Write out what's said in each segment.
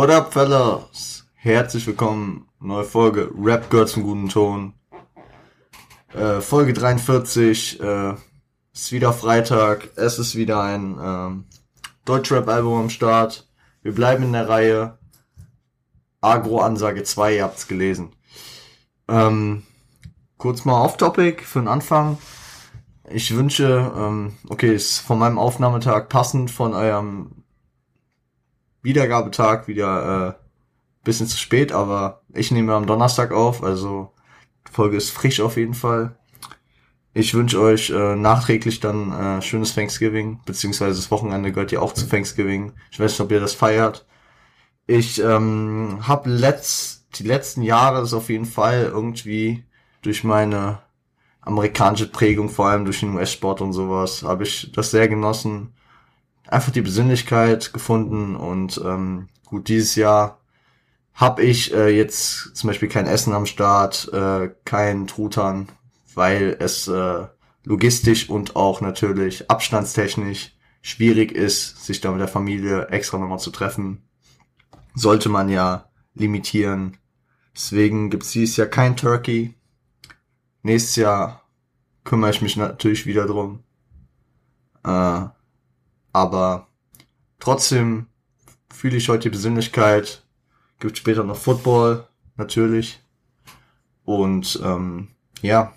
What up, fellas? Herzlich willkommen, neue Folge Rap gehört zum guten Ton. Äh, Folge 43, äh, ist wieder Freitag, es ist wieder ein ähm, Deutschrap-Album am Start. Wir bleiben in der Reihe. Agro-Ansage 2, ihr habt's gelesen. Ähm, kurz mal off-topic für den Anfang. Ich wünsche, ähm, okay, ist von meinem Aufnahmetag passend von eurem Wiedergabetag wieder äh, bisschen zu spät, aber ich nehme am Donnerstag auf, also die Folge ist frisch auf jeden Fall. Ich wünsche euch äh, nachträglich dann äh, schönes Thanksgiving, beziehungsweise das Wochenende gehört ja auch zu Thanksgiving. Ich weiß nicht, ob ihr das feiert. Ich ähm, habe letzt, die letzten Jahre ist auf jeden Fall irgendwie durch meine amerikanische Prägung, vor allem durch den US-Sport und sowas, habe ich das sehr genossen. Einfach die Besinnlichkeit gefunden und ähm, gut, dieses Jahr habe ich äh, jetzt zum Beispiel kein Essen am Start, äh, kein Truthahn, weil es äh, logistisch und auch natürlich abstandstechnisch schwierig ist, sich da mit der Familie extra nochmal zu treffen. Sollte man ja limitieren. Deswegen gibt's dieses Jahr kein Turkey. Nächstes Jahr kümmere ich mich natürlich wieder drum. Äh, aber trotzdem fühle ich heute die Besinnlichkeit. Gibt später noch Football, natürlich. Und ähm, ja,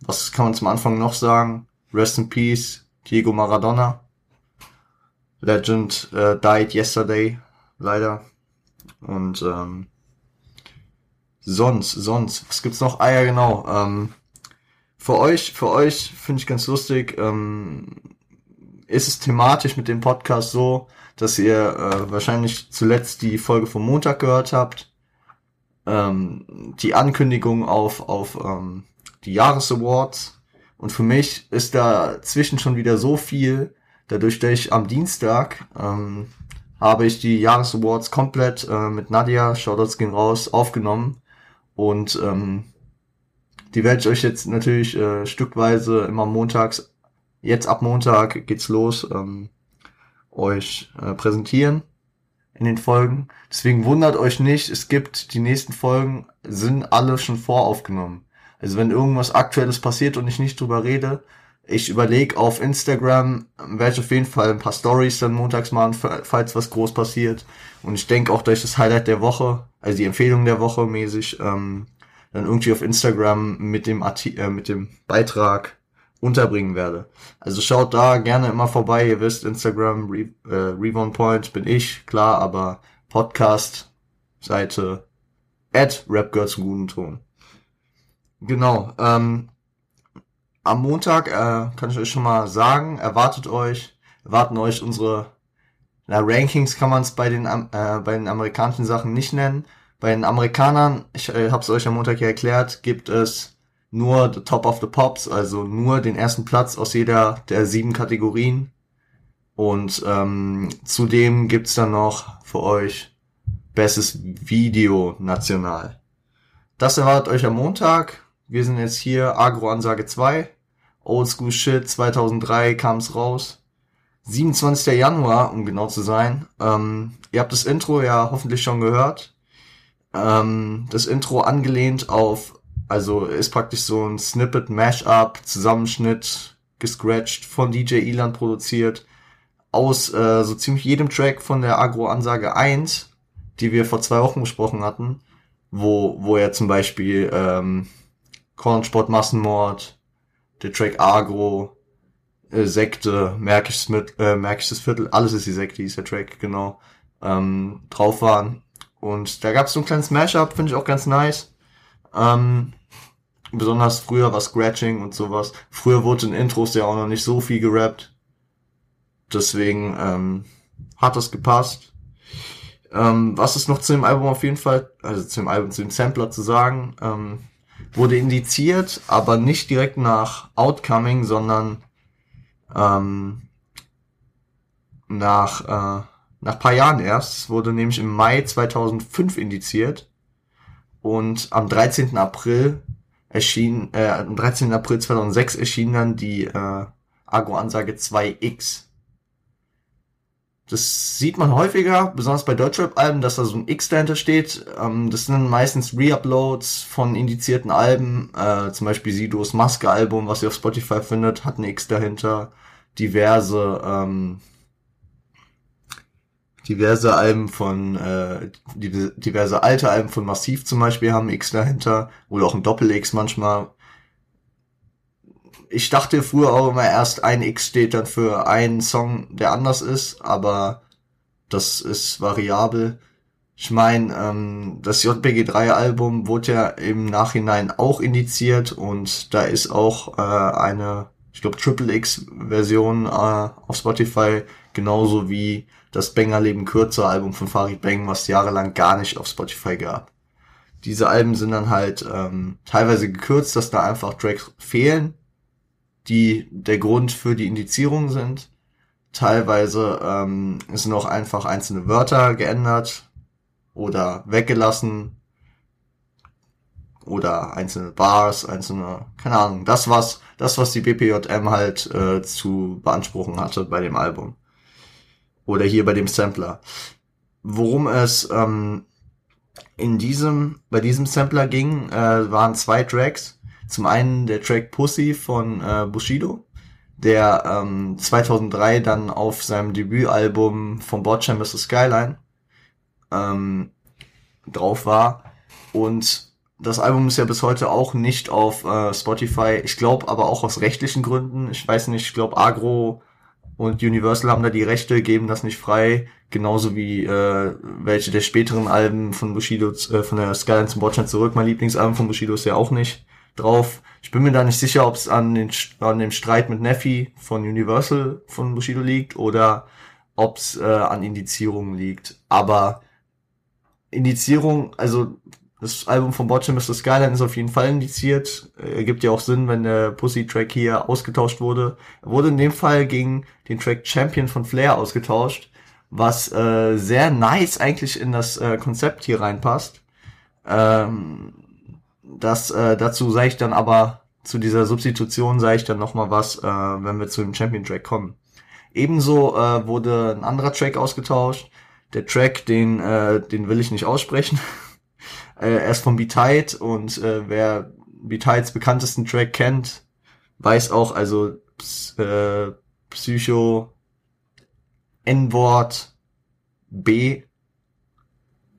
was kann man zum Anfang noch sagen? Rest in Peace, Diego Maradona. Legend äh, died yesterday, leider. Und ähm, sonst, sonst, was gibt's noch? Ah ja, genau. Ähm, für euch, für euch finde ich ganz lustig, ähm, ist es thematisch mit dem Podcast so, dass ihr äh, wahrscheinlich zuletzt die Folge vom Montag gehört habt. Ähm, die Ankündigung auf, auf ähm, die Jahresawards. Und für mich ist dazwischen schon wieder so viel, dadurch, dass ich am Dienstag ähm, habe ich die Jahresawards komplett äh, mit Nadia, Shoutouts gehen raus, aufgenommen. Und ähm, die werde ich euch jetzt natürlich äh, stückweise immer montags, jetzt ab Montag geht's los, ähm, euch äh, präsentieren in den Folgen. Deswegen wundert euch nicht, es gibt die nächsten Folgen, sind alle schon voraufgenommen. Also wenn irgendwas Aktuelles passiert und ich nicht drüber rede, ich überlege auf Instagram, werde ich auf jeden Fall ein paar Stories dann montags machen, falls was groß passiert. Und ich denke auch, dass ich das Highlight der Woche, also die Empfehlung der Woche mäßig, ähm, dann irgendwie auf Instagram mit dem, Arti äh, mit dem Beitrag unterbringen werde. Also schaut da gerne immer vorbei. Ihr wisst, Instagram, Re äh, Revon Point bin ich, klar, aber Podcast, Seite, at Rap zum guten Ton. Genau. Ähm, am Montag äh, kann ich euch schon mal sagen, erwartet euch, erwarten euch unsere na, Rankings kann man es bei den äh, bei den amerikanischen Sachen nicht nennen. Bei den Amerikanern, ich äh, habe es euch am Montag ja erklärt, gibt es nur the Top of the Pops, also nur den ersten Platz aus jeder der sieben Kategorien. Und ähm, zudem gibt's dann noch für euch bestes Video national. Das erwartet euch am Montag. Wir sind jetzt hier, Agro-Ansage 2. Oldschool Shit, 2003 kam's raus. 27. Januar, um genau zu sein. Ähm, ihr habt das Intro ja hoffentlich schon gehört. Ähm, das Intro angelehnt auf, also ist praktisch so ein Snippet, Mashup, Zusammenschnitt, gescratcht, von DJ Elan produziert, aus äh, so ziemlich jedem Track von der Agro-Ansage 1, die wir vor zwei Wochen besprochen hatten, wo, wo er zum Beispiel ähm, Kornsport Massenmord, der Track Agro, äh, Sekte, Märkisches, mit, äh, Märkisches Viertel, alles ist die Sekte, ist der Track, genau, ähm, drauf waren. Und da gab es so ein kleines Mashup, finde ich auch ganz nice. Ähm, besonders früher war Scratching und sowas. Früher wurde in Intros ja auch noch nicht so viel gerappt. Deswegen ähm, hat das gepasst. Ähm, was ist noch zu dem Album auf jeden Fall, also zu dem Album, zu dem Sampler zu sagen? Ähm, wurde indiziert, aber nicht direkt nach Outcoming, sondern ähm, nach, äh, nach paar Jahren erst. Es wurde nämlich im Mai 2005 indiziert und am 13. April erschien, äh, am 13. April 2006 erschien dann die äh, Agro-Ansage 2X. das sieht man häufiger, besonders bei Deutschrap-Alben, dass da so ein X dahinter steht. Ähm, das sind meistens Reuploads von indizierten Alben. Äh, zum Beispiel Sidos Maske-Album, was ihr auf Spotify findet, hat ein X dahinter. Diverse, ähm, diverse Alben von, äh, diverse alte Alben von Massiv zum Beispiel haben X dahinter. Oder auch ein Doppel-X manchmal. Ich dachte früher auch immer erst ein X steht dann für einen Song, der anders ist, aber das ist variabel. Ich meine, ähm, das JPG3-Album wurde ja im Nachhinein auch indiziert und da ist auch äh, eine, ich glaube, Triple X-Version äh, auf Spotify, genauso wie das Banger Leben kürzer Album von Farid Bang, was jahrelang gar nicht auf Spotify gab. Diese Alben sind dann halt ähm, teilweise gekürzt, dass da einfach Tracks fehlen, die der Grund für die Indizierung sind. Teilweise ähm, sind auch einfach einzelne Wörter geändert oder weggelassen oder einzelne Bars, einzelne, keine Ahnung, das was, das was die BPJM halt äh, zu beanspruchen hatte bei dem Album oder hier bei dem Sampler. Worum es ähm, in diesem, bei diesem Sampler ging, äh, waren zwei Tracks. Zum einen der Track Pussy von äh, Bushido, der ähm, 2003 dann auf seinem Debütalbum von Botchamp vs. Skyline ähm, drauf war. Und das Album ist ja bis heute auch nicht auf äh, Spotify. Ich glaube aber auch aus rechtlichen Gründen. Ich weiß nicht, ich glaube Agro und Universal haben da die Rechte, geben das nicht frei. Genauso wie äh, welche der späteren Alben von Bushido, äh, von der Skyline zum Botchamp zurück. Mein Lieblingsalbum von Bushido ist ja auch nicht drauf. Ich bin mir da nicht sicher, ob es an, an dem Streit mit Neffi von Universal von Bushido liegt oder ob es äh, an Indizierungen liegt. Aber Indizierung, also das Album von Botchem Mr. Skyline ist auf jeden Fall indiziert. Äh, ergibt ja auch Sinn, wenn der Pussy-Track hier ausgetauscht wurde. Er wurde in dem Fall gegen den Track Champion von Flair ausgetauscht, was äh, sehr nice eigentlich in das äh, Konzept hier reinpasst. Ähm, das äh, dazu sage ich dann aber zu dieser Substitution sage ich dann noch mal was, äh, wenn wir zu dem Champion Track kommen. Ebenso äh, wurde ein anderer Track ausgetauscht. Der Track, den äh, den will ich nicht aussprechen. äh, er ist von B-Tide und äh, wer B-Tides bekanntesten Track kennt, weiß auch, also äh, Psycho N-Wort B,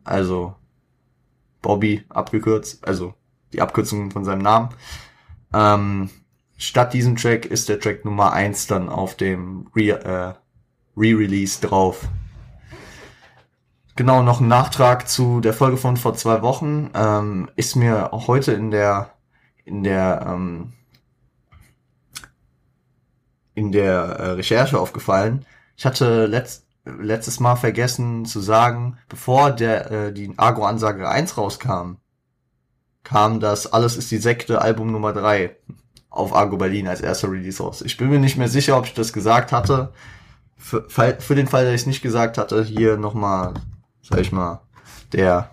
also Bobby abgekürzt, also die Abkürzung von seinem Namen. Ähm, statt diesem Track ist der Track Nummer eins dann auf dem äh, Re-Release äh, Re drauf. Genau, noch ein Nachtrag zu der Folge von vor zwei Wochen. Ähm, ist mir auch heute in der in der ähm, in der äh, Recherche aufgefallen. Ich hatte letzt, letztes Mal vergessen zu sagen, bevor der äh, die Agro-Ansage 1 rauskam, kam das Alles ist die Sekte Album Nummer 3 auf Argo Berlin als erster Release raus. Ich bin mir nicht mehr sicher, ob ich das gesagt hatte. Für, für den Fall, dass ich es nicht gesagt hatte, hier nochmal, sag ich mal, der,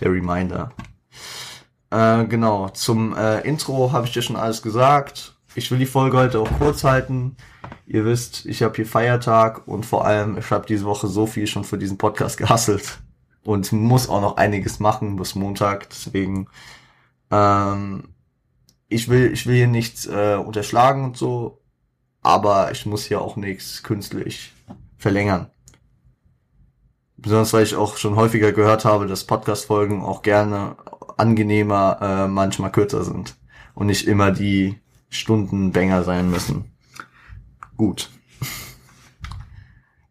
der Reminder. Äh, genau, zum äh, Intro habe ich dir schon alles gesagt. Ich will die Folge heute auch kurz halten. Ihr wisst, ich habe hier Feiertag und vor allem, ich habe diese Woche so viel schon für diesen Podcast gehasselt und muss auch noch einiges machen bis Montag. Deswegen, ähm, ich will, ich will hier nichts äh, unterschlagen und so, aber ich muss hier auch nichts künstlich verlängern. Besonders weil ich auch schon häufiger gehört habe, dass Podcast-Folgen auch gerne angenehmer, äh, manchmal kürzer sind und nicht immer die Stundenbänger sein müssen. Gut.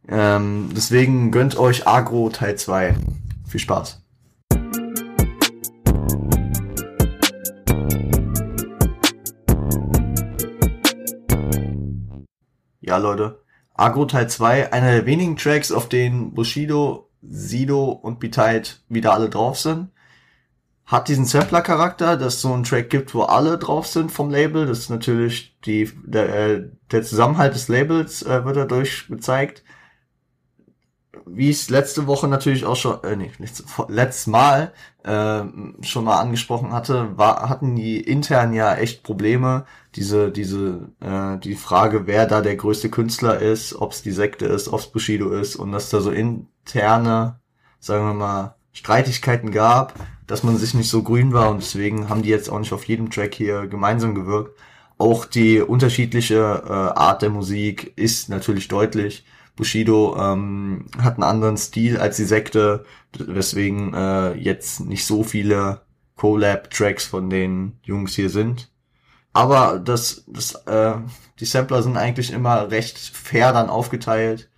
Ähm, deswegen gönnt euch Agro Teil 2. Viel Spaß. Ja, Leute. Agro Teil 2, einer der wenigen Tracks, auf denen Bushido, Sido und Betide wieder alle drauf sind. Hat diesen Sampler-Charakter, dass so ein Track gibt, wo alle drauf sind vom Label. Das ist natürlich die, der, äh, der Zusammenhalt des Labels äh, wird dadurch gezeigt wie ich es letzte Woche natürlich auch schon, äh, nee, letztes, letztes Mal äh, schon mal angesprochen hatte, war, hatten die intern ja echt Probleme. Diese, diese, äh, die Frage, wer da der größte Künstler ist, ob es die Sekte ist, ob es Bushido ist und dass da so interne, sagen wir mal, Streitigkeiten gab, dass man sich nicht so grün war und deswegen haben die jetzt auch nicht auf jedem Track hier gemeinsam gewirkt. Auch die unterschiedliche äh, Art der Musik ist natürlich deutlich. Bushido ähm, hat einen anderen Stil als die Sekte, weswegen äh, jetzt nicht so viele Collab-Tracks von den Jungs hier sind. Aber das, das, äh, die Sampler sind eigentlich immer recht fair dann aufgeteilt.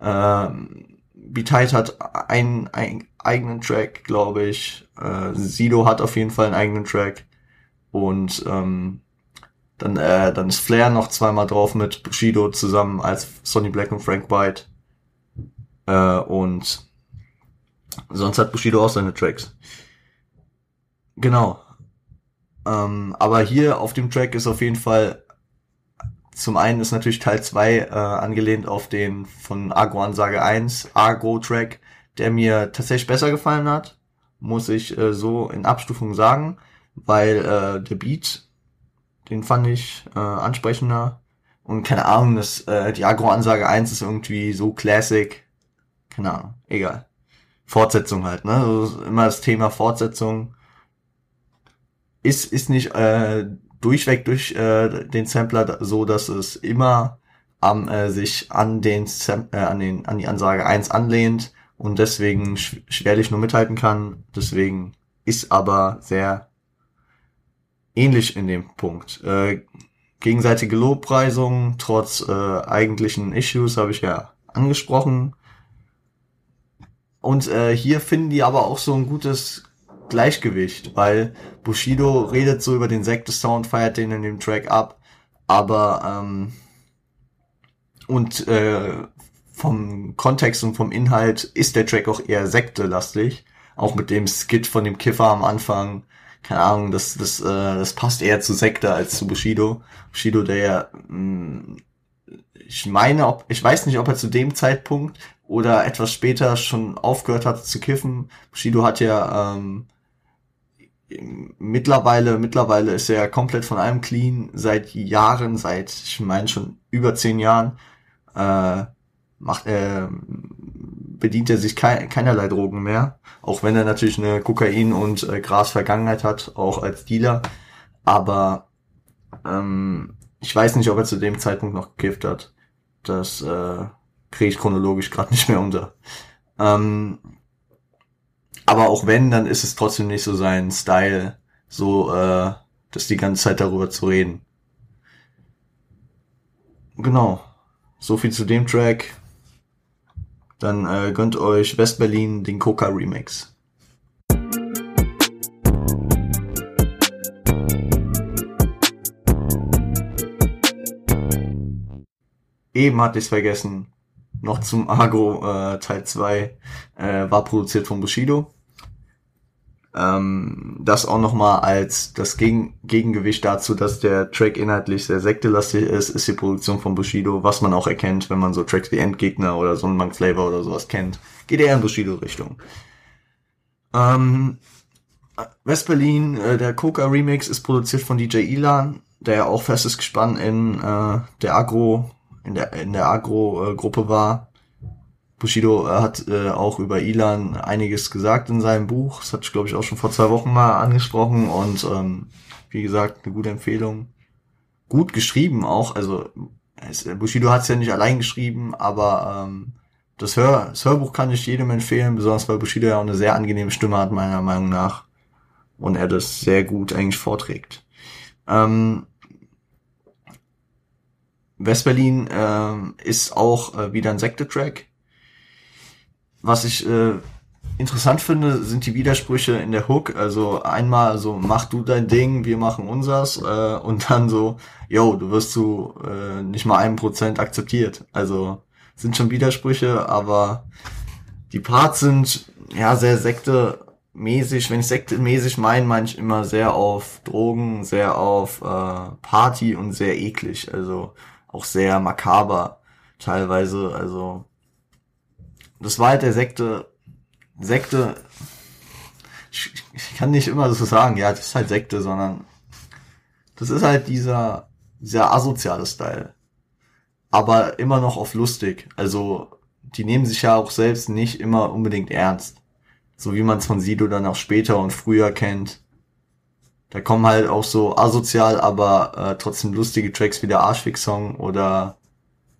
Ähm, B-Tight hat einen, einen eigenen Track, glaube ich. Äh, Sido hat auf jeden Fall einen eigenen Track. Und ähm, dann, äh, dann ist Flair noch zweimal drauf mit Bushido zusammen als Sonny Black und Frank White. Äh, und sonst hat Bushido auch seine Tracks. Genau. Ähm, aber hier auf dem Track ist auf jeden Fall zum einen ist natürlich Teil 2 äh, angelehnt auf den von Agro Ansage 1 Agro Track, der mir tatsächlich besser gefallen hat, muss ich äh, so in Abstufung sagen, weil äh, der Beat den fand ich äh, ansprechender. Und keine Ahnung, das, äh, die Agro-Ansage 1 ist irgendwie so classic. Keine Ahnung, egal. Fortsetzung halt, ne? Also immer das Thema Fortsetzung ist, ist nicht äh, durchweg durch äh, den Sampler so, dass es immer am, äh, sich an den, Sam äh, an den an die Ansage 1 anlehnt und deswegen sch schwerlich nur mithalten kann. Deswegen ist aber sehr ähnlich in dem Punkt. Äh, gegenseitige Lobpreisung trotz äh, eigentlichen Issues habe ich ja angesprochen. Und äh, hier finden die aber auch so ein gutes Gleichgewicht, weil Bushido redet so über den Sekte-Sound, feiert den in dem Track ab, aber ähm, und äh, vom Kontext und vom Inhalt ist der Track auch eher sektelastig, auch mit dem Skit von dem Kiffer am Anfang, keine Ahnung, das, das, äh, das passt eher zu Sekte als zu Bushido. Bushido, der ja, mh, mm, ich meine, ob, ich weiß nicht, ob er zu dem Zeitpunkt oder etwas später schon aufgehört hat zu kiffen. Bushido hat ja ähm, mittlerweile, mittlerweile ist er komplett von allem clean, seit Jahren, seit, ich meine schon über zehn Jahren, äh, macht er, bedient er sich kein, keinerlei Drogen mehr. Auch wenn er natürlich eine Kokain- und äh, Gras-Vergangenheit hat, auch als Dealer. Aber ähm, ich weiß nicht, ob er zu dem Zeitpunkt noch gekifft hat. Das äh, kriege ich chronologisch gerade nicht mehr unter. Ähm, aber auch wenn, dann ist es trotzdem nicht so sein Style, so äh, das die ganze Zeit darüber zu reden. Genau. So viel zu dem Track dann äh, gönnt euch Westberlin den Coca Remix. Eben hatte ich es vergessen. Noch zum Agro äh, Teil 2 äh, war produziert von Bushido. Ähm, das auch nochmal als das Gegen Gegengewicht dazu, dass der Track inhaltlich sehr sektelastig ist, ist die Produktion von Bushido, was man auch erkennt, wenn man so Tracks wie Endgegner oder so einen Flavor oder sowas kennt. Geht eher in Bushido-Richtung. Ähm, West-Berlin, äh, der Coca Remix ist produziert von DJ Ilan, der ja auch festes Gespann in äh, der Agro, in der, in der Agro-Gruppe war. Bushido äh, hat äh, auch über Ilan einiges gesagt in seinem Buch. Das hatte ich, glaube ich, auch schon vor zwei Wochen mal angesprochen. Und ähm, wie gesagt, eine gute Empfehlung. Gut geschrieben auch. Also es, Bushido hat es ja nicht allein geschrieben, aber ähm, das, Hör, das Hörbuch kann ich jedem empfehlen, besonders weil Bushido ja auch eine sehr angenehme Stimme hat, meiner Meinung nach. Und er das sehr gut eigentlich vorträgt. Ähm, Westberlin ähm, ist auch äh, wieder ein Sekte-Track was ich äh, interessant finde, sind die Widersprüche in der Hook. Also einmal so, mach du dein Ding, wir machen unsers. Äh, und dann so, yo, du wirst zu äh, nicht mal einem Prozent akzeptiert. Also sind schon Widersprüche, aber die Parts sind ja sehr sektemäßig. Wenn ich sektemäßig meine, meine ich immer sehr auf Drogen, sehr auf äh, Party und sehr eklig. Also auch sehr makaber teilweise. Also das war halt der Sekte, Sekte, ich, ich kann nicht immer so sagen, ja, das ist halt Sekte, sondern das ist halt dieser, dieser asoziale Style. Aber immer noch auf lustig. Also, die nehmen sich ja auch selbst nicht immer unbedingt ernst. So wie man es von Sido dann auch später und früher kennt. Da kommen halt auch so asozial, aber äh, trotzdem lustige Tracks wie der Arschfix-Song oder,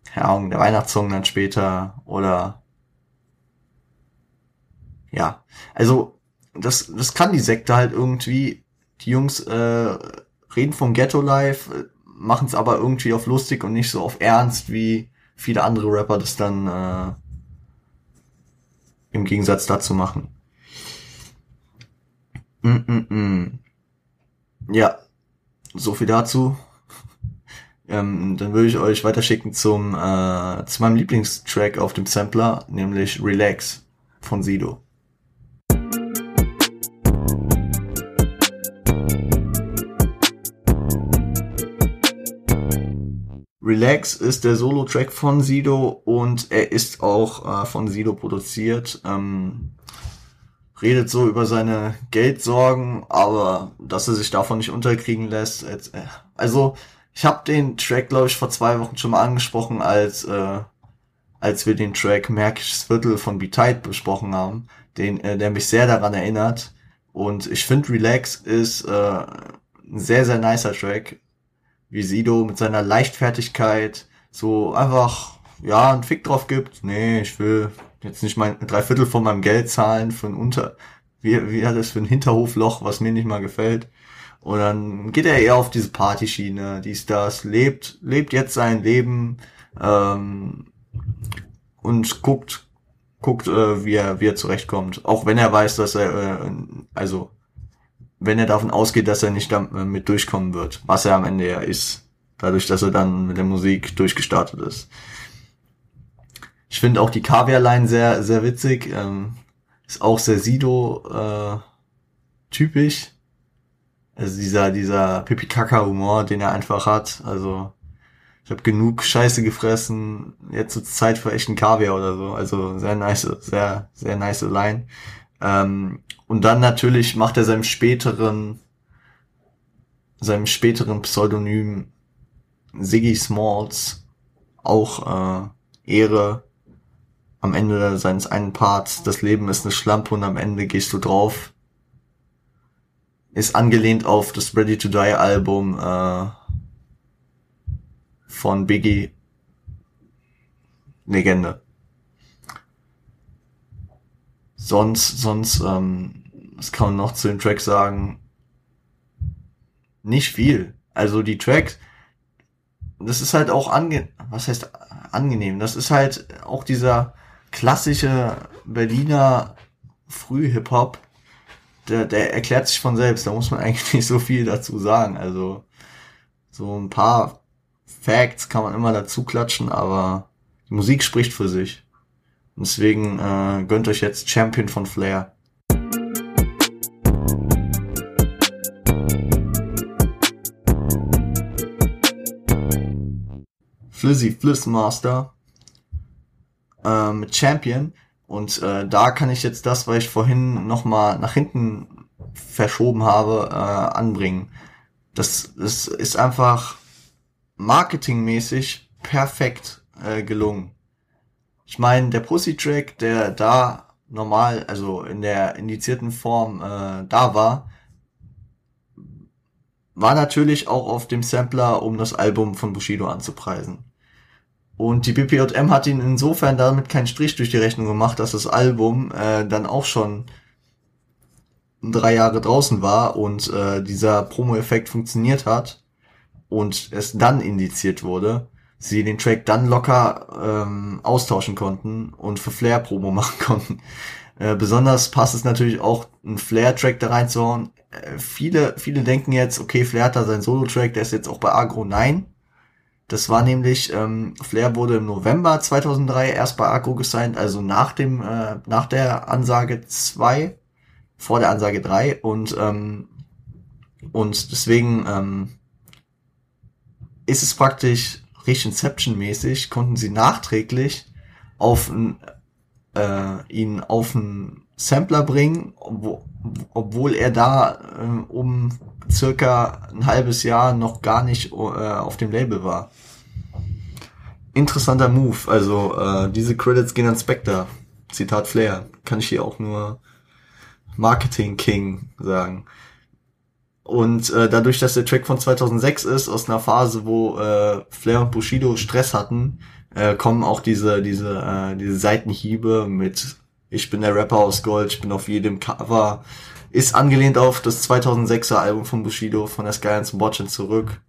keine Ahnung, der Weihnachtssong dann später oder, ja. Also, das, das kann die Sekte halt irgendwie. Die Jungs äh, reden vom Ghetto-Life, machen es aber irgendwie auf lustig und nicht so auf ernst, wie viele andere Rapper das dann äh, im Gegensatz dazu machen. Mm -mm -mm. Ja, so viel dazu. ähm, dann würde ich euch weiterschicken zum äh, zu meinem Lieblingstrack auf dem Sampler, nämlich Relax von Sido. Relax ist der Solo-Track von Sido und er ist auch äh, von Sido produziert. Ähm, redet so über seine Geldsorgen, aber dass er sich davon nicht unterkriegen lässt. Äh, also ich habe den Track, glaube ich, vor zwei Wochen schon mal angesprochen, als äh, als wir den Track Märkisches Viertel von Be Tight besprochen haben, den, äh, der mich sehr daran erinnert. Und ich finde Relax ist äh, ein sehr, sehr nicer Track wie Sido mit seiner Leichtfertigkeit so einfach, ja, einen Fick drauf gibt. Nee, ich will jetzt nicht mein drei Viertel von meinem Geld zahlen für ein Unter, wie, wie das für ein Hinterhofloch, was mir nicht mal gefällt. Und dann geht er eher auf diese Partyschiene, dies, das, lebt, lebt jetzt sein Leben, ähm, und guckt, guckt, äh, wie er, wie er zurechtkommt. Auch wenn er weiß, dass er, äh, also wenn er davon ausgeht, dass er nicht damit durchkommen wird, was er am Ende ja ist, dadurch, dass er dann mit der Musik durchgestartet ist. Ich finde auch die Kaviar-Line sehr, sehr witzig, ähm, ist auch sehr Sido äh, typisch. Also dieser, dieser Pipi-Kaka-Humor, den er einfach hat. Also ich habe genug Scheiße gefressen, jetzt zur Zeit für echten Kaviar oder so. Also sehr nice, sehr, sehr nice Line. Ähm, und dann natürlich macht er seinem späteren, seinem späteren Pseudonym Siggy Smalls auch äh, Ehre am Ende seines einen Parts. Das Leben ist eine Schlampe und am Ende gehst du drauf. Ist angelehnt auf das Ready to Die Album äh, von Biggie. Legende. Sonst, sonst, ähm, was kann man noch zu dem Track sagen? Nicht viel. Also die Tracks, das ist halt auch ange, was heißt angenehm? Das ist halt auch dieser klassische Berliner Früh-Hip-Hop, der, der erklärt sich von selbst. Da muss man eigentlich nicht so viel dazu sagen. Also so ein paar Facts kann man immer dazu klatschen, aber die Musik spricht für sich. Deswegen äh, gönnt euch jetzt Champion von Flair. Flizzy Flissmaster äh, mit Champion. Und äh, da kann ich jetzt das, was ich vorhin nochmal nach hinten verschoben habe, äh, anbringen. Das, das ist einfach marketingmäßig perfekt äh, gelungen. Ich meine, der Pussy-Track, der da normal, also in der indizierten Form äh, da war, war natürlich auch auf dem Sampler, um das Album von Bushido anzupreisen. Und die BPJM hat ihn insofern damit keinen Strich durch die Rechnung gemacht, dass das Album äh, dann auch schon drei Jahre draußen war und äh, dieser Promo-Effekt funktioniert hat und es dann indiziert wurde sie den Track dann locker ähm, austauschen konnten und für Flair Promo machen konnten. Äh, besonders passt es natürlich auch, einen Flair-Track da reinzuhauen. Äh, viele, viele denken jetzt, okay, Flair hat da seinen Solo-Track, der ist jetzt auch bei Agro. Nein. Das war nämlich, ähm, Flair wurde im November 2003 erst bei Agro gesigned, also nach dem, äh, nach der Ansage 2, vor der Ansage 3 und, ähm, und deswegen, ähm, ist es praktisch Inception-mäßig konnten sie nachträglich auf ein äh, ihn auf einen Sampler bringen, ob, obwohl er da äh, um circa ein halbes Jahr noch gar nicht äh, auf dem Label war. Interessanter Move. Also äh, diese Credits gehen an Spectre. Zitat Flair. Kann ich hier auch nur Marketing King sagen. Und äh, dadurch, dass der Track von 2006 ist, aus einer Phase, wo äh, Flair und Bushido Stress hatten, äh, kommen auch diese diese äh, diese Seitenhiebe mit ich bin der Rapper aus Gold, ich bin auf jedem Cover, ist angelehnt auf das 2006er Album von Bushido von der Skyline Watching zurück.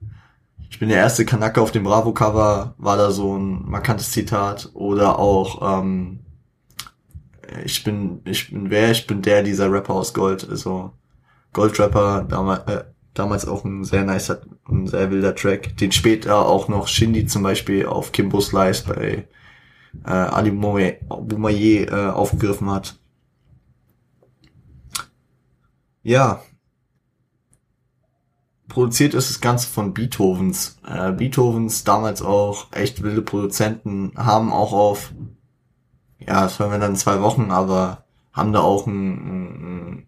Ich bin der erste Kanaka auf dem Bravo Cover, war da so ein markantes Zitat. Oder auch ähm, ich bin ich bin wer, ich bin der dieser Rapper aus Gold, also Goldrapper, damals, äh, damals auch ein sehr nicer, ein sehr wilder Track, den später auch noch Shindy zum Beispiel auf Kimbo Slice bei äh, Ali Boumaier äh, aufgegriffen hat. Ja. Produziert ist das Ganze von Beethovens. Äh, Beethovens, damals auch echt wilde Produzenten, haben auch auf, ja, das hören wir dann in zwei Wochen, aber haben da auch ein, ein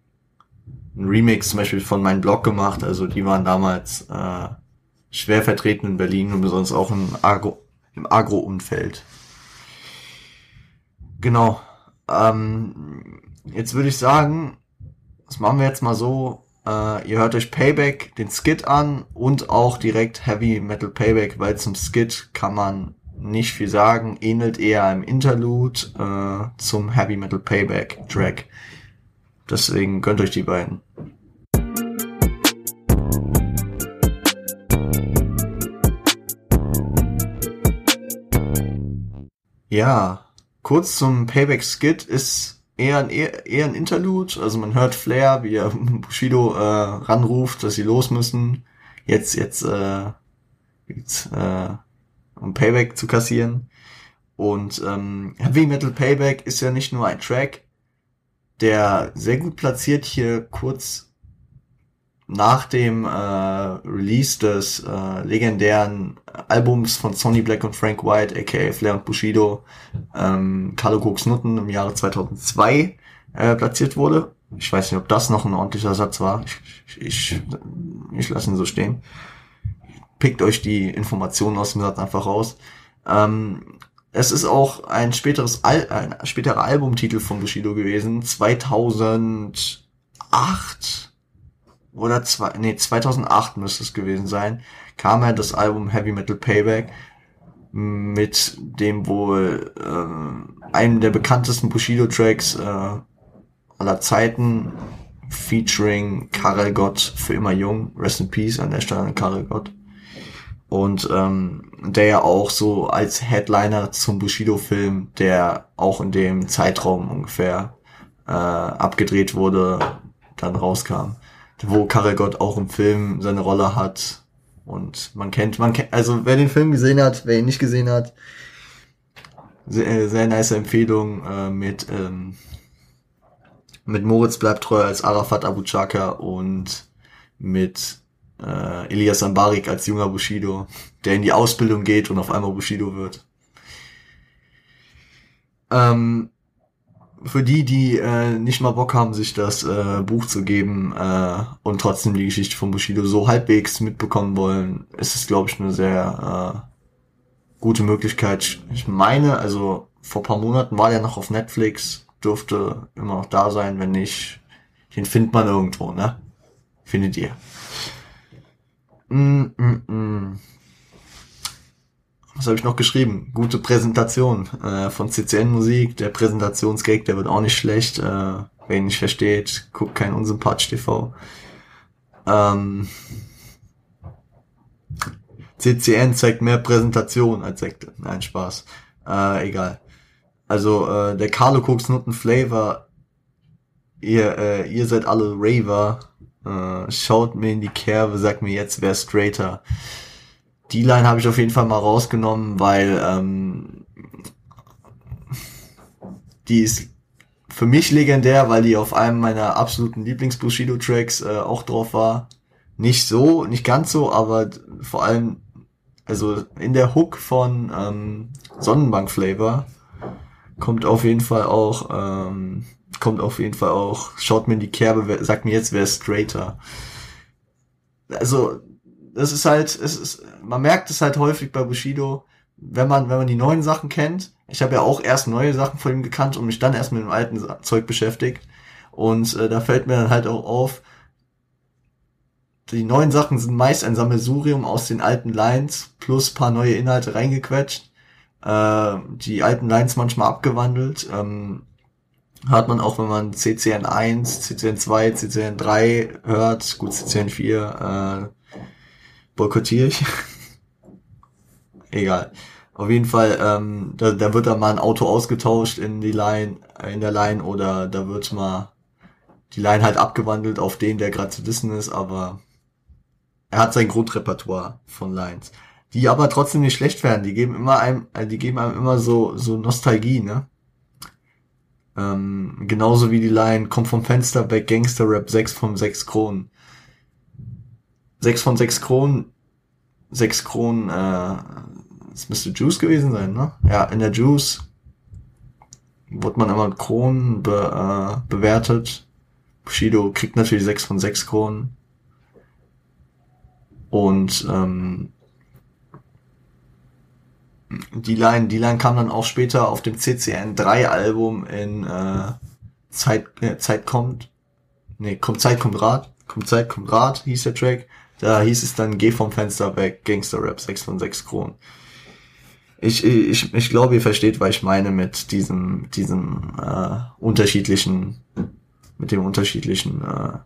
ein Remix zum Beispiel von meinem Blog gemacht. Also die waren damals äh, schwer vertreten in Berlin und besonders auch im Agro, im Agro-Umfeld. Genau. Ähm, jetzt würde ich sagen, das machen wir jetzt mal so. Äh, ihr hört euch Payback, den Skit an und auch direkt Heavy Metal Payback, weil zum Skit kann man nicht viel sagen, ähnelt eher einem Interlude äh, zum Heavy Metal Payback Track. Deswegen gönnt euch die beiden. Ja, kurz zum Payback Skit ist eher ein, eher ein Interlude. Also man hört Flair, wie er Bushido äh, ranruft, dass sie los müssen. Jetzt, jetzt, äh, jetzt äh, um Payback zu kassieren. Und ähm, Heavy Metal Payback ist ja nicht nur ein Track, der sehr gut platziert hier kurz nach dem äh, Release des äh, legendären Albums von Sonny Black und Frank White, aka Flair und Bushido, ähm, Carlo Cooks Nutten im Jahre 2002 äh, platziert wurde. Ich weiß nicht, ob das noch ein ordentlicher Satz war. Ich, ich, ich lasse ihn so stehen. Pickt euch die Informationen aus dem Satz einfach raus. Ähm, es ist auch ein späteres Al ein späterer Albumtitel von Bushido gewesen, 2008 oder zwei, nee, 2008 müsste es gewesen sein, kam er das Album Heavy Metal Payback mit dem wohl äh, einem der bekanntesten Bushido-Tracks äh, aller Zeiten, featuring Karel Gott für immer jung. Rest in Peace an der Stelle an Karel Gott und ähm, der ja auch so als Headliner zum Bushido-Film, der auch in dem Zeitraum ungefähr äh, abgedreht wurde, dann rauskam. Wo Karel auch im Film seine Rolle hat. Und man kennt, man kennt, also wer den Film gesehen hat, wer ihn nicht gesehen hat, sehr, sehr nice Empfehlung äh, mit ähm, mit Moritz bleibt treu als Arafat Abu Chaka und mit äh, Elias Ambarik als junger Bushido, der in die Ausbildung geht und auf einmal Bushido wird. Ähm, für die, die äh, nicht mal Bock haben, sich das äh, Buch zu geben äh, und trotzdem die Geschichte von Bushido so halbwegs mitbekommen wollen, ist es, glaube ich, eine sehr äh, gute Möglichkeit. Ich meine, also vor paar Monaten war der noch auf Netflix, dürfte immer noch da sein, wenn nicht, den findet man irgendwo, ne? Findet ihr. Mm, mm, mm. Was habe ich noch geschrieben? Gute Präsentation äh, von CCN Musik. Der Präsentationsgag, der wird auch nicht schlecht. Äh, wer ihn nicht versteht, guckt kein Unsympathisch TV. Ähm, CCN zeigt mehr Präsentation als Sekte. Nein, Spaß. Äh, egal. Also äh, der Carlo Cooks Nutten Flavor. Ihr, äh, ihr seid alle Raver äh, schaut mir in die Kerbe, sagt mir jetzt, wer straighter. Die Line habe ich auf jeden Fall mal rausgenommen, weil ähm, die ist für mich legendär, weil die auf einem meiner absoluten Lieblings-Bushido-Tracks äh, auch drauf war. Nicht so, nicht ganz so, aber vor allem, also in der Hook von ähm, Sonnenbank Flavor kommt auf jeden Fall auch, ähm, kommt auf jeden Fall auch, schaut mir in die Kerbe, sagt mir jetzt, wer ist straighter. Also, das ist halt, es ist, man merkt es halt häufig bei Bushido, wenn man, wenn man die neuen Sachen kennt. Ich habe ja auch erst neue Sachen von ihm gekannt und mich dann erst mit dem alten Zeug beschäftigt. Und äh, da fällt mir dann halt auch auf, die neuen Sachen sind meist ein Sammelsurium aus den alten Lines plus paar neue Inhalte reingequetscht. Äh, die alten Lines manchmal abgewandelt. Ähm, hört man auch, wenn man CCN 1, CCN 2, CCN 3 hört. Gut, CCN 4 äh, boykottiere ich. Egal. Auf jeden Fall, ähm, da, da wird dann mal ein Auto ausgetauscht in die Line, äh, in der Line oder da wird mal die Line halt abgewandelt auf den, der gerade zu dissen ist, aber er hat sein Grundrepertoire von Lines, die aber trotzdem nicht schlecht werden. Die geben immer einem, äh, die geben einem immer so so Nostalgie, ne? Ähm, genauso wie die Line kommt vom Fenster weg, Gangster Rap 6 von 6 Kronen. 6 von 6 Kronen, 6 Kronen, äh, das müsste Juice gewesen sein, ne? Ja, in der Juice wurde man immer Kronen be, äh, bewertet. Bushido kriegt natürlich 6 von 6 Kronen. Und ähm, die Line, die Line kam dann auch später auf dem CCN 3 Album in äh, Zeit, äh, Zeit kommt. Nee, kommt Zeit, kommt Rad. Kommt Zeit, kommt Rad, hieß der Track. Da hieß es dann Geh vom Fenster weg, Gangster Rap, 6 von 6 Kronen. Ich, ich, ich glaube, ihr versteht, was ich meine mit diesem, diesem äh, unterschiedlichen, mit dem unterschiedlichen äh,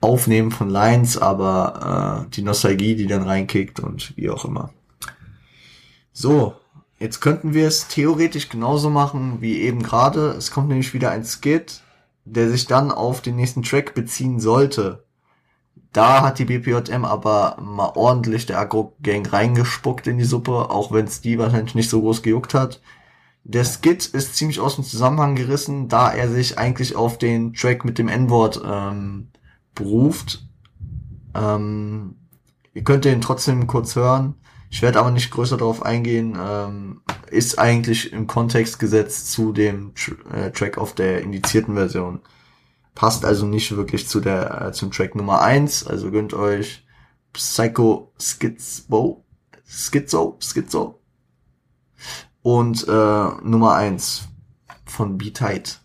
Aufnehmen von Lines, aber äh, die Nostalgie, die dann reinkickt und wie auch immer. So, jetzt könnten wir es theoretisch genauso machen wie eben gerade. Es kommt nämlich wieder ein Skit, der sich dann auf den nächsten Track beziehen sollte. Da hat die BPJM aber mal ordentlich der Agro-Gang reingespuckt in die Suppe, auch wenn es die wahrscheinlich nicht so groß gejuckt hat. Der Skit ist ziemlich aus dem Zusammenhang gerissen, da er sich eigentlich auf den Track mit dem N-Wort ähm, beruft. Ähm, ihr könnt den trotzdem kurz hören. Ich werde aber nicht größer darauf eingehen. Ähm, ist eigentlich im Kontext gesetzt zu dem Tr äh, Track auf der indizierten Version. Passt also nicht wirklich zu der äh, zum Track Nummer eins. Also gönnt euch Psycho Schizo, Schizo, Schizo und äh, Nummer eins von B-Tight.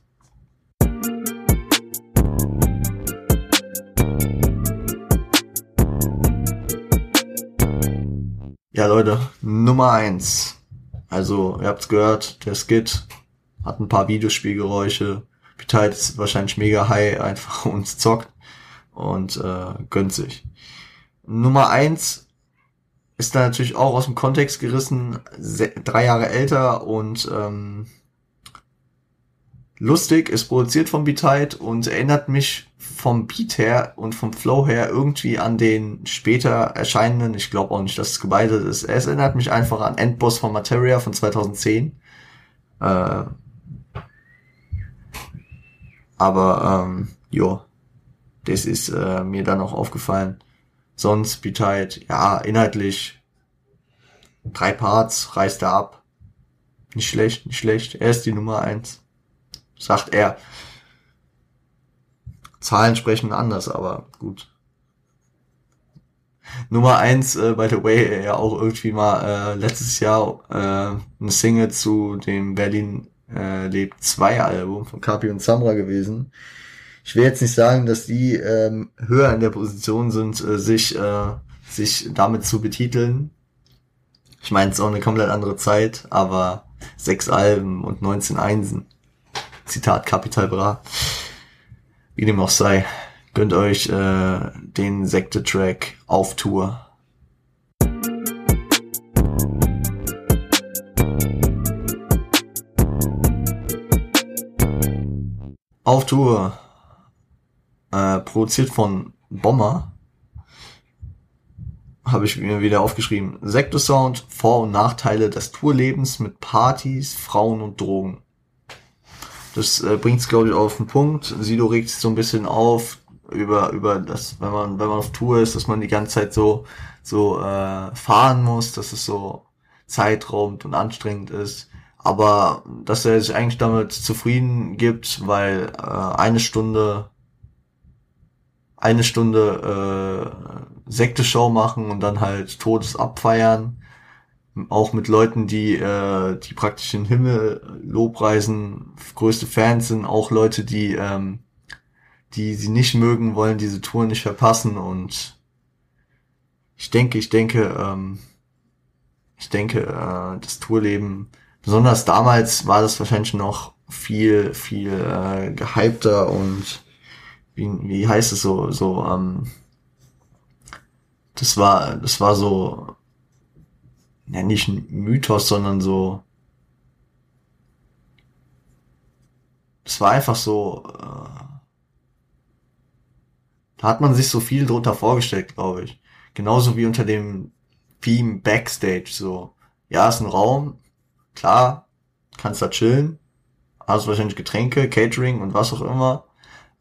Ja, Leute, Nummer eins. Also, ihr habt's gehört, der Skit hat ein paar Videospielgeräusche. Petite ist wahrscheinlich mega high einfach und zockt und äh, gönnt sich. Nummer eins ist da natürlich auch aus dem Kontext gerissen, drei Jahre älter und ähm, lustig, ist produziert von Beat und erinnert mich vom Beat her und vom Flow her irgendwie an den später erscheinenden, ich glaube auch nicht, dass es gebeitet ist. Es erinnert mich einfach an Endboss von Materia von 2010. Äh, aber ähm, jo, das ist äh, mir dann auch aufgefallen. Sonst Beat ja, inhaltlich drei Parts, reißt er ab. Nicht schlecht, nicht schlecht. Er ist die Nummer eins sagt er. Zahlen sprechen anders, aber gut. Nummer eins, äh, by the way, ja auch irgendwie mal äh, letztes Jahr äh, eine Single zu dem Berlin äh, lebt 2 Album von Kapi und Samra gewesen. Ich will jetzt nicht sagen, dass die ähm, höher in der Position sind, äh, sich, äh, sich damit zu betiteln. Ich meine, es ist auch eine komplett andere Zeit, aber sechs Alben und 19 Einsen. Zitat Capital Bra. Wie dem auch sei, gönnt euch äh, den Sekte-Track auf Tour. Auf Tour. Äh, produziert von Bomber. Habe ich mir wieder aufgeschrieben. Sektor Sound, Vor- und Nachteile des Tourlebens mit Partys, Frauen und Drogen. Das äh, bringt es, glaube ich, auf den Punkt. Sido regt sich so ein bisschen auf über, über das, wenn man, wenn man auf Tour ist, dass man die ganze Zeit so, so äh, fahren muss, dass es so zeitraumt und anstrengend ist. aber dass er sich eigentlich damit zufrieden gibt, weil äh, eine Stunde eine Stunde äh, Sekte-Show machen und dann halt Todes abfeiern. Auch mit Leuten, die, äh, die praktisch den Himmel lobpreisen, größte Fans sind, auch Leute, die, ähm, die sie nicht mögen, wollen diese Tour nicht verpassen. Und ich denke, ich denke, ähm, ich denke, äh, das Tourleben, besonders damals war das wahrscheinlich noch viel, viel äh, gehypter und wie, wie heißt es so, so, ähm, das war, das war so, ja, nicht ein Mythos, sondern so, das war einfach so, äh, da hat man sich so viel drunter vorgestellt, glaube ich. Genauso wie unter dem Theme Backstage, so, ja, ist ein Raum, klar, kannst da chillen, hast wahrscheinlich Getränke, Catering und was auch immer,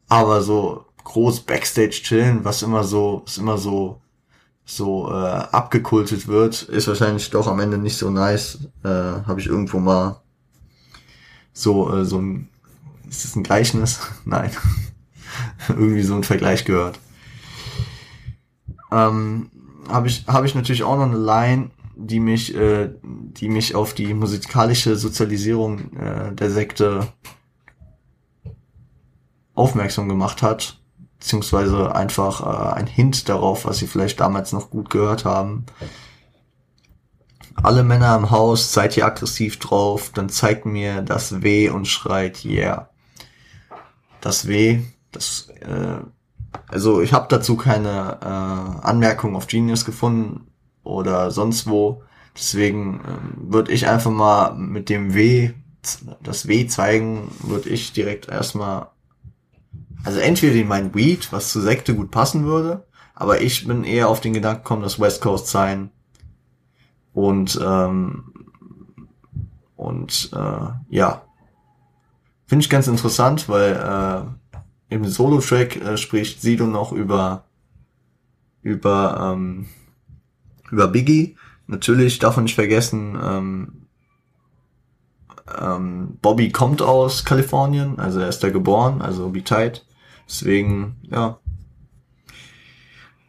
aber so groß Backstage chillen, was immer so, was immer so, so äh, abgekultet wird, ist wahrscheinlich doch am Ende nicht so nice. Äh, Habe ich irgendwo mal so, äh, so ein, ist das ein Gleichnis? Nein. Irgendwie so ein Vergleich gehört. Ähm, habe ich, habe ich natürlich auch noch eine Line, die mich, äh, die mich auf die musikalische Sozialisierung äh, der Sekte aufmerksam gemacht hat, beziehungsweise einfach äh, ein Hint darauf, was sie vielleicht damals noch gut gehört haben. Alle Männer im Haus, seid ihr aggressiv drauf, dann zeigt mir das W und schreit yeah. Das W, das, äh, also ich habe dazu keine äh, Anmerkung auf Genius gefunden oder sonst wo. Deswegen äh, würde ich einfach mal mit dem W, das W zeigen, würde ich direkt erstmal also entweder in mein Weed, was zu Sekte gut passen würde, aber ich bin eher auf den Gedanken gekommen, dass West Coast sein und ähm, und äh, ja, finde ich ganz interessant, weil äh, im Solo-Track äh, spricht Sido noch über über ähm, über Biggie. Natürlich darf man nicht vergessen, ähm, ähm, Bobby kommt aus Kalifornien, also er ist da geboren, also wie tight. Deswegen, ja.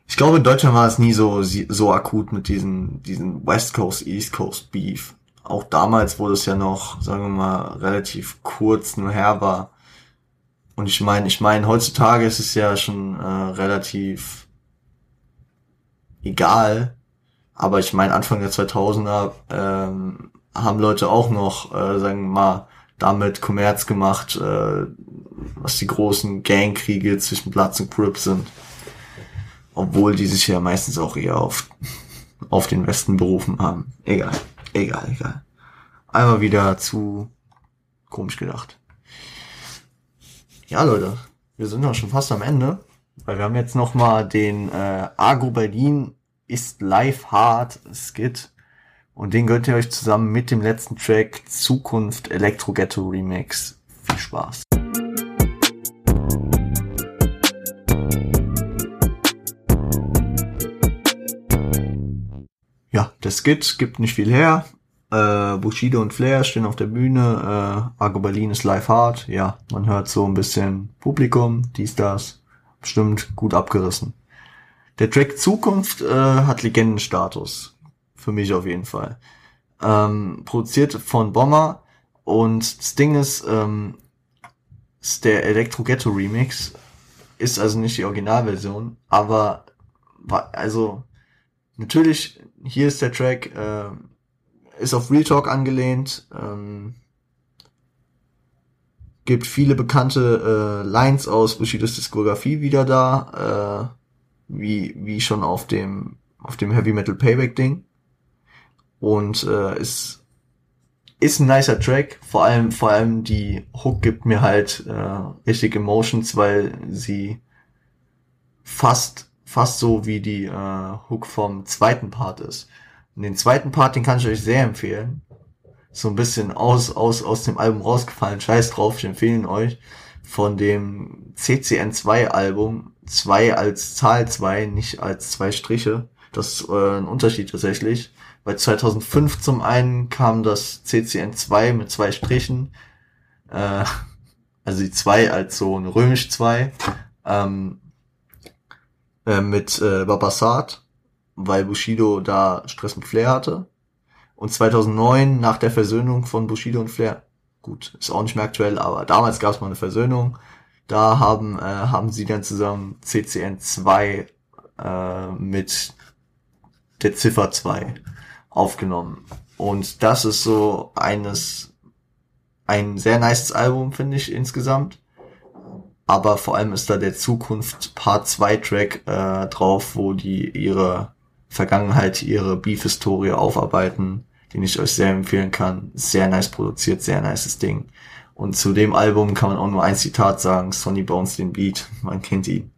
Ich glaube, in Deutschland war es nie so, so akut mit diesen, diesen West Coast, East Coast Beef. Auch damals, wo das ja noch, sagen wir mal, relativ kurz nur her war. Und ich meine, ich meine, heutzutage ist es ja schon äh, relativ egal. Aber ich meine, Anfang der 2000er ähm, haben Leute auch noch, äh, sagen wir mal, damit Kommerz gemacht, äh, was die großen Gangkriege zwischen Bloods und Crips sind. Obwohl die sich ja meistens auch eher auf, auf den Westen berufen haben. Egal, egal, egal. Einmal wieder zu komisch gedacht. Ja, Leute, wir sind auch schon fast am Ende, weil wir haben jetzt noch mal den äh, Argo Berlin ist live hard Skit und den gönnt ihr euch zusammen mit dem letzten Track Zukunft Electro Ghetto Remix. Viel Spaß. Ja, der Skit gibt nicht viel her. Äh, Bushido und Flair stehen auf der Bühne. Äh, Argo Berlin ist live hard. Ja, man hört so ein bisschen Publikum, dies, das. Bestimmt gut abgerissen. Der Track Zukunft äh, hat Legendenstatus für mich auf jeden Fall. Ähm, produziert von Bomber und das Ding ist, ähm, ist der Electro Ghetto Remix ist also nicht die Originalversion, aber also natürlich hier ist der Track äh, ist auf Real Talk angelehnt, ähm, gibt viele bekannte äh, Lines aus Bushidos Diskografie wieder da, äh, wie wie schon auf dem auf dem Heavy Metal Payback Ding und äh, ist ist ein nicer Track. Vor allem vor allem die Hook gibt mir halt äh, richtig Emotions, weil sie fast fast so wie die äh, Hook vom zweiten Part ist. Und den zweiten Part, den kann ich euch sehr empfehlen. So ein bisschen aus aus aus dem Album rausgefallen. Scheiß drauf, ich empfehle ihn euch von dem CCN2 Album. Zwei als Zahl zwei, nicht als zwei Striche Das ist äh, ein Unterschied tatsächlich. Bei 2005 zum einen kam das CCN2 mit zwei Strichen, äh, also die 2 als so ein römisch 2, ähm, äh, mit äh, Babasat, weil Bushido da Stress mit Flair hatte. Und 2009, nach der Versöhnung von Bushido und Flair, gut, ist auch nicht mehr aktuell, aber damals gab es mal eine Versöhnung, da haben, äh, haben sie dann zusammen CCN 2 äh, mit der Ziffer 2 aufgenommen. Und das ist so eines, ein sehr nices Album, finde ich insgesamt. Aber vor allem ist da der Zukunft Part 2 Track äh, drauf, wo die ihre Vergangenheit, ihre Beef-Historie aufarbeiten, den ich euch sehr empfehlen kann. Sehr nice produziert, sehr nices Ding. Und zu dem Album kann man auch nur ein Zitat sagen, Sonny Bones den Beat, man kennt ihn.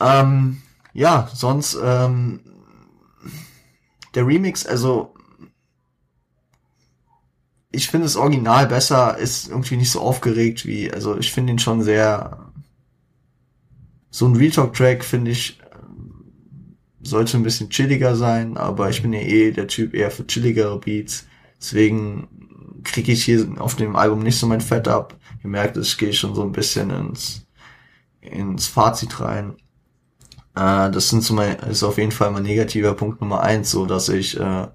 Ähm, ja, sonst ähm, der Remix, also ich finde das Original besser, ist irgendwie nicht so aufgeregt wie, also ich finde ihn schon sehr, so ein Real Talk Track finde ich, sollte ein bisschen chilliger sein, aber ich bin ja eh der Typ eher für chilligere Beats, deswegen kriege ich hier auf dem Album nicht so mein Fett ab. Ihr merkt, ich gehe schon so ein bisschen ins, ins Fazit rein. Äh, das sind so mein, ist auf jeden Fall mein negativer Punkt Nummer eins, so dass ich äh,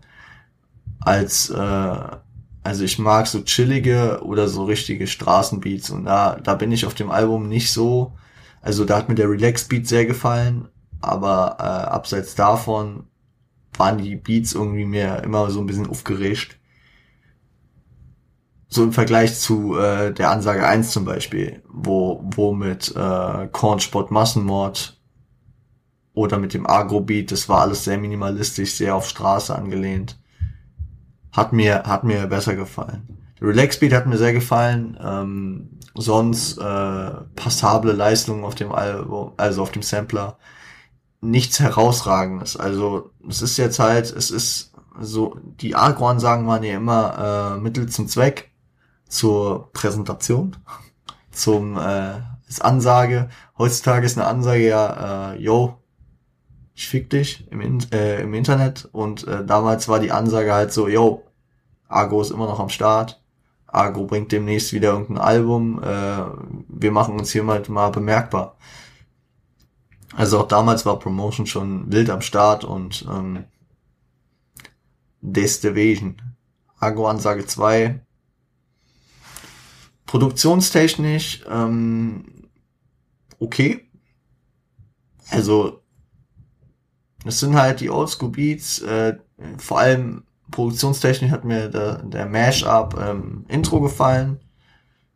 als äh, also ich mag so chillige oder so richtige Straßenbeats und da da bin ich auf dem Album nicht so. Also da hat mir der Relax Beat sehr gefallen, aber äh, abseits davon waren die Beats irgendwie mir immer so ein bisschen aufgeregt. So im Vergleich zu äh, der Ansage 1 zum Beispiel, wo, wo mit äh, Cornspot Massenmord oder mit dem Agro-Beat, das war alles sehr minimalistisch, sehr auf Straße angelehnt. Hat mir, hat mir besser gefallen. Der Relax-Beat hat mir sehr gefallen. Ähm, sonst äh, passable Leistungen auf dem Album, also auf dem Sampler. Nichts herausragendes. Also es ist jetzt halt, es ist so, die Agro-Ansagen waren ja immer äh, Mittel zum Zweck zur Präsentation, zum äh, als Ansage. Heutzutage ist eine Ansage ja, äh, yo, ich fick dich im, äh, im Internet und äh, damals war die Ansage halt so, yo, Argo ist immer noch am Start, Argo bringt demnächst wieder irgendein Album, äh, wir machen uns hier mal, mal bemerkbar. Also auch damals war Promotion schon wild am Start und ähm, Destivation. Argo Ansage 2. Produktionstechnisch ähm, okay. Also das sind halt die Oldschool Beats, äh, vor allem Produktionstechnik hat mir der, der Mash-Up ähm, Intro gefallen.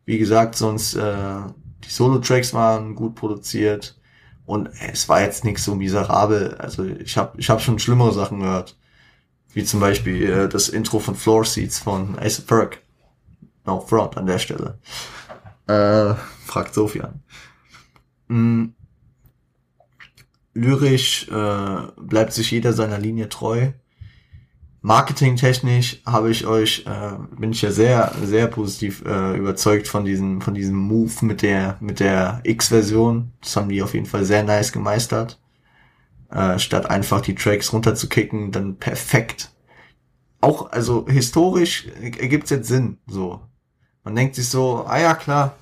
Wie gesagt, sonst äh, die Solo-Tracks waren gut produziert und es war jetzt nichts so miserabel. Also ich habe ich hab schon schlimmere Sachen gehört. Wie zum Beispiel äh, das Intro von Floor Seats von Ace Perk. No front an der Stelle. Äh, fragt Sofian. Mm, lyrisch äh, bleibt sich jeder seiner Linie treu. Marketingtechnisch habe ich euch, äh, bin ich ja sehr, sehr positiv äh, überzeugt von diesem, von diesem Move mit der, mit der X-Version. Das haben die auf jeden Fall sehr nice gemeistert. Äh, statt einfach die Tracks runterzukicken, dann perfekt. Auch, also historisch ergibt es jetzt Sinn, so. Man denkt sich so, ah ja, klar,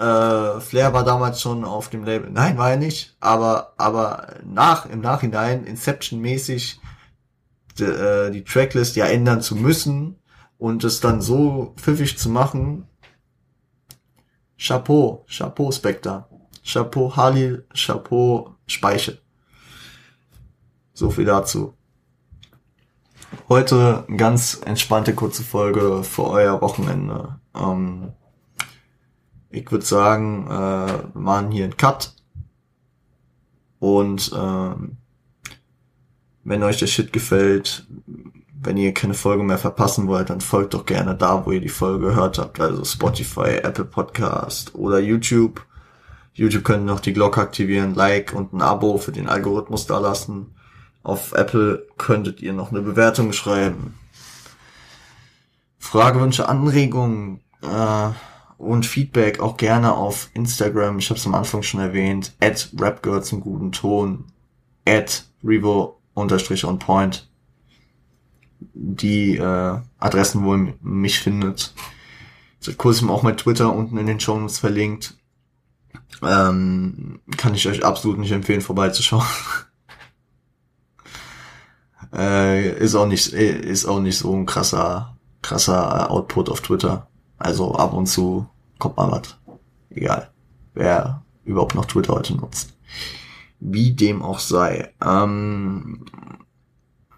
äh, Flair war damals schon auf dem Label. Nein, war er nicht. Aber, aber nach, im Nachhinein, Inception-mäßig, äh, die Tracklist ja ändern zu müssen und es dann so pfiffig zu machen. Chapeau, Chapeau Spectre. Chapeau Halil, Chapeau Speiche. So viel dazu. Heute eine ganz entspannte kurze Folge für euer Wochenende. Ähm, ich würde sagen, äh, wir machen hier einen Cut. Und ähm, wenn euch der Shit gefällt, wenn ihr keine Folge mehr verpassen wollt, dann folgt doch gerne da, wo ihr die Folge gehört habt, also Spotify, Apple Podcast oder YouTube. YouTube könnt noch die Glocke aktivieren, Like und ein Abo für den Algorithmus da lassen. Auf Apple könntet ihr noch eine Bewertung schreiben. Fragewünsche, Anregungen, äh, und Feedback auch gerne auf Instagram. Ich habe es am Anfang schon erwähnt. At Rapgirl zum guten Ton. at revo unterstrich on point die äh, Adressen, wo ihr mich findet. Seit kurzem auch mein Twitter unten in den Show Notes verlinkt. Ähm, kann ich euch absolut nicht empfehlen, vorbeizuschauen. äh, ist auch nicht, ist auch nicht so ein krasser, krasser Output auf Twitter. Also ab und zu kommt mal was. Egal. Wer überhaupt noch Twitter heute nutzt. Wie dem auch sei. Ähm,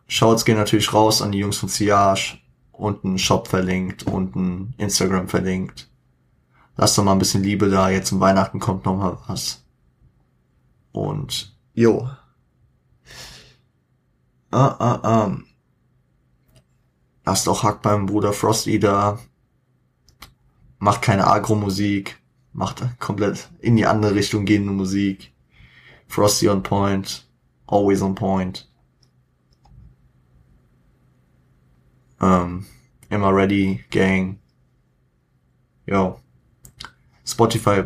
Shouts gehen natürlich raus an die Jungs von Siage. Unten Shop verlinkt, unten Instagram verlinkt. Lasst doch mal ein bisschen Liebe da. Jetzt um Weihnachten kommt noch mal was. Und, jo. Ah, ah, ah. Lasst auch Hack beim Bruder Frosty da. Macht keine Agro-Musik. Macht komplett in die andere Richtung gehende Musik. Frosty on point. Always on point. Ähm, immer ready, Gang. Jo. Spotify,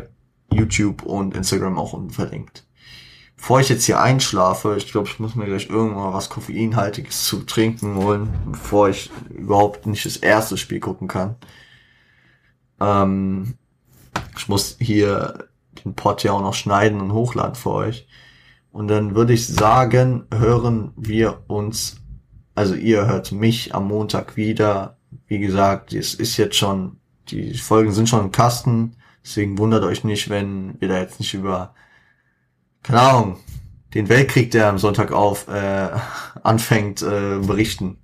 YouTube und Instagram auch unten verlinkt. Bevor ich jetzt hier einschlafe, ich glaube, ich muss mir gleich irgendwann was Koffeinhaltiges zu trinken holen, bevor ich überhaupt nicht das erste Spiel gucken kann. Ähm, ich muss hier den Pod ja auch noch schneiden und hochladen für euch. Und dann würde ich sagen, hören wir uns also ihr hört mich am Montag wieder. Wie gesagt, es ist jetzt schon, die Folgen sind schon im Kasten. Deswegen wundert euch nicht, wenn wir da jetzt nicht über, keine Ahnung, den Weltkrieg, der am Sonntag auf äh, anfängt, äh, berichten.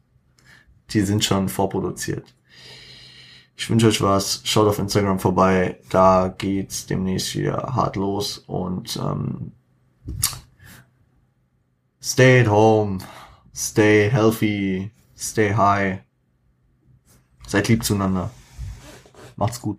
Die sind schon vorproduziert. Ich wünsche euch was. Schaut auf Instagram vorbei. Da geht's demnächst wieder hart los. Und ähm, stay at home stay healthy, stay high. Seid lieb zueinander. Macht's gut.